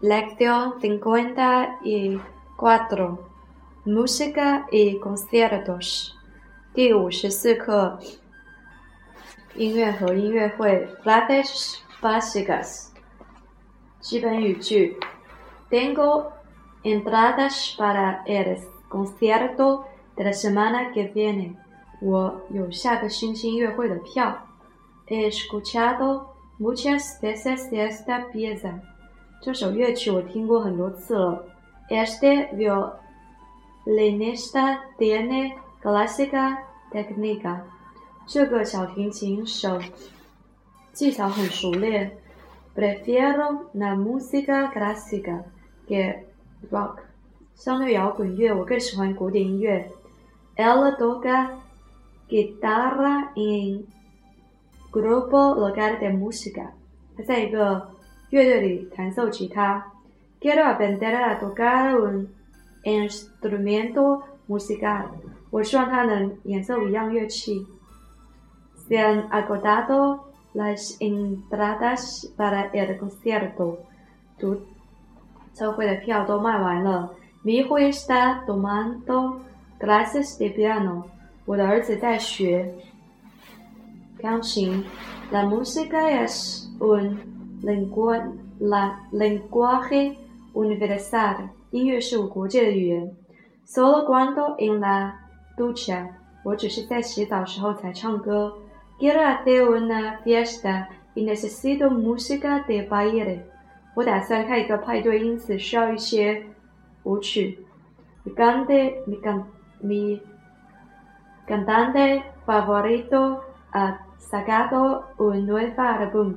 Lección 54. Música y conciertos. 第五十四课，音乐和音乐会。Frases básicas. 基本语句。Tengo entradas para el concierto de la semana que viene. 我有下个星期音乐会的票。He escuchado muchas veces esta pieza. 这首乐曲我听过很多次了。Este violinista tiene clásica técnica。这个小提琴手技巧很熟练。Prefiero la música clásica que rock。相对摇滚乐，我更喜欢古典音乐。El toca guitarra en grupo local de música。他在一个乐队里弹奏吉他。Quiero aprender a tocar un instrumento musical。我希望他能演奏一样乐器。Se han agotado las entradas para el concierto。独奏会的票都卖完了。Mi hijo está tomando clases de piano。我的儿子在学钢琴。La música es un la lenguaje universal，音乐是我国界的语言。Solo cuando en la ducha，我只是在洗澡时候才唱歌。Quiero hacer una fiesta y necesito música de baile，我打算开一个派对，因此需要一些舞曲。Mi cante mi can mi cantante favorito ha sacado un nuevo álbum。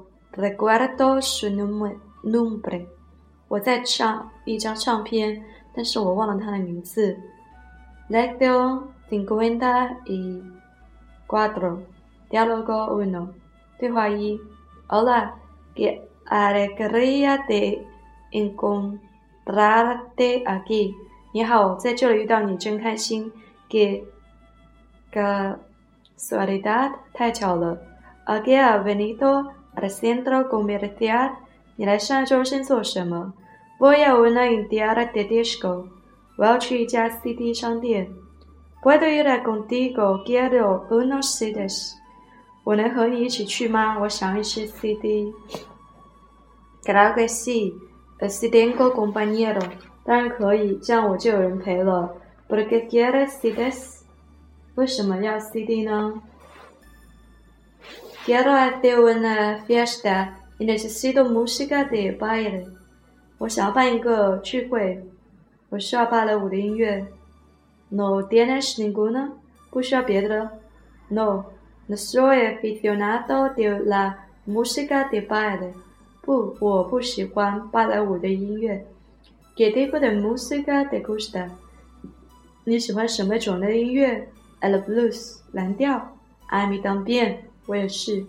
Recuerdo su nombre，我在唱一张唱片，但是我忘了他的名字。Lección cincuenta y cuatro，diálogo uno，对话一。Hola，qué alegría de encontrarte aquí。你好，在这里遇到你真开心。Qué casualidad，太巧了。Aquí ha venido。Al centro comercial. 你来上州城做什么？Voy a una tienda de discos. 我要去一家 CD 商店。¿Quieres ir contigo? Quiero unos CDs. 我能和你一起去吗？我想一些 CD。Gracias, estudiante compañero. 当然可以，这样我就有人陪了。Porque quieres CDs? 为什么要 CD 呢？？Quiero hacer una fiesta y necesito música de baile。我想要办一个聚会，我需要芭蕾舞的音乐。No tienes ninguna？不需要别的了。No，no soy aficionado de la música de baile。不，我不喜欢芭蕾舞的音乐。¿Qué tipo de música te gusta？你喜欢什么种类的音乐？El blues，蓝调。A mí también。我也是。¿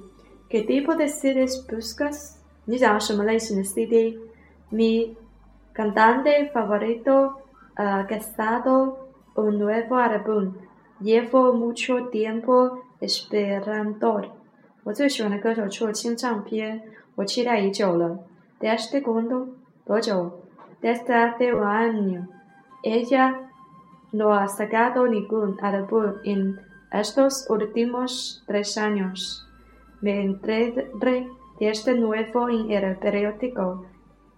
Qué tipo de CDs buscas？你想要什么类型的 CD？Mi cantante favorito ha gastado un nuevo álbum. Llevo mucho tiempo esperando. 我最喜欢的歌手出了新唱片，我期待已久了。¿Desde cuándo？多久？Desde hace un año. Ella no ha sacado ningún álbum en estos últimos tres años me enteré de este nuevo en el periódico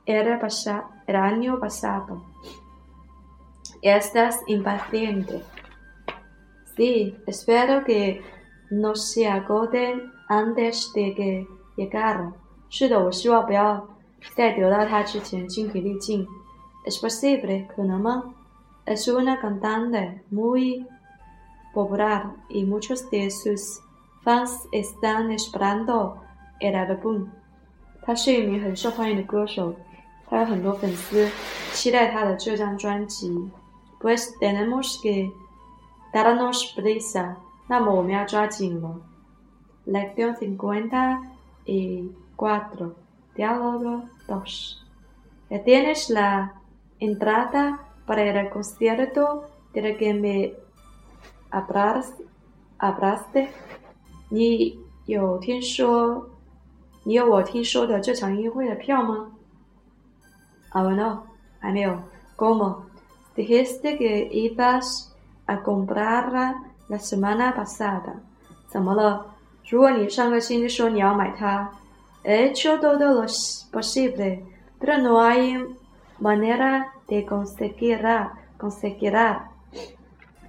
el, el año pasado. ¿Estás impaciente? Sí, espero que no se agoten antes de que llegaran. 是的，我希望不要在得到它之前精疲力尽。Es posible 可能吗？Es una cantante muy popular y muchos de sus fans están esperando el álbum。他是一名很受欢迎的歌手， 他有很多粉丝期待他的这张专辑。Pues tenemos que darnos prisa，那么我们要抓紧了。Lección cincuenta y cuatro, diálogo dos. Ya tienes la entrada para el concierto del que me hablaste。你有听说，你有我听说的这场音乐会的票吗？Aún no，还没有。¿Cómo? Dijiste que ibas a comprarla la semana pasada。怎么了？如果你上个星期说你要买它，He hecho todo lo posible, pero no hay manera de conseguirla. conseguirla。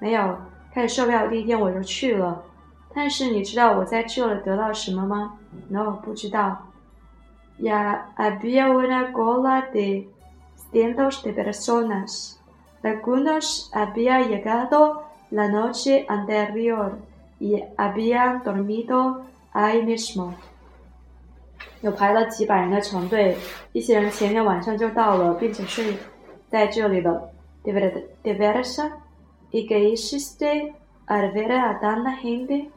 没有，开始售票第一天我就去了，但是你知道我在这里得到什么吗？No，不知道。Ya había una cola de cientos de personas. Algunos habían llegado la noche anterior y habían dormido ahí mismo. 有排了几百人的长队，一些人前天晚上就到了，并且睡在这里了。De veras? Veras, ¿y qué hiciste al ver a tanta gente?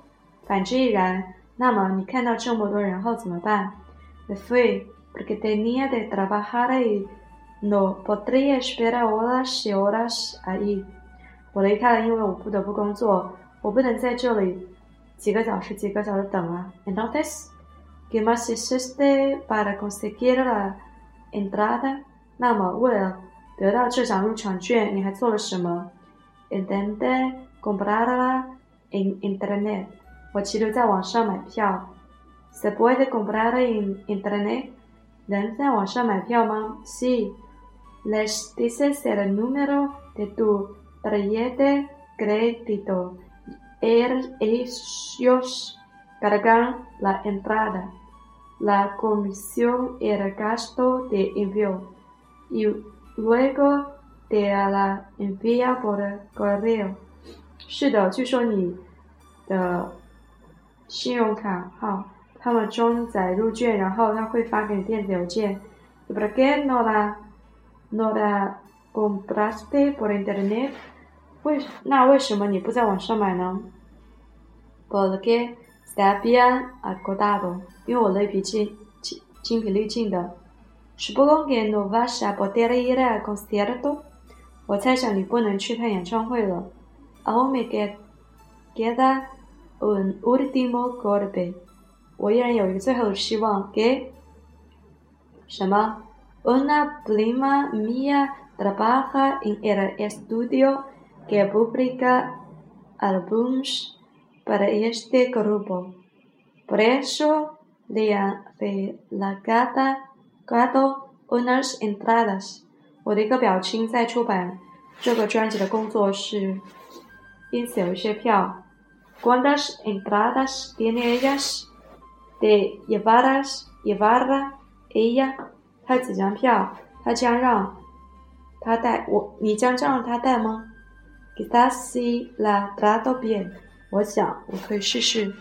反之亦然。那么你看到这么多人后怎么办？Me fui porque tenía de trabajar y No podría esperar horas y horas ahí。我离开了，因为我不得不工作，我不能在这里几个小时、几个小时等啊。Entonces, ¿qué más hiciste para conseguir la entrada？那么，为了得到这张入场券，你还做了什么 intenté comprarla en internet. ¿Se puede comprar en internet? Sí. Les dices el número de tu tarjeta crédito. Ellos cargan la entrada, la comisión y el gasto de envío. Y luego te la envía por correo. 是的，据说你的信用卡号，他们装载入券，然后他会发给你电子邮件。¿Por qué no la No la compraste por internet？为那为什么你不在网上买呢？Porque está bien agotado，因为我那笔精精精疲力尽的。Supongo que no vas a poder ir al concierto。我猜想你不能去看演唱会了。Aún me queda un último golpe。我依然有一个最后的希望。给什么？Una prima mía trabaja en el estudio que publica álbums para este grupo. Por eso le han regalado unas entradas. 我的一个表亲在出版这个专辑的工作室，因此有一些票。¿Cuántas entradas tiene ellas? De llevarlas, llevarla ella. 他几张票？他将让他带我？你将这样让他带吗？Quizás si la trato bien，我想我可以试试。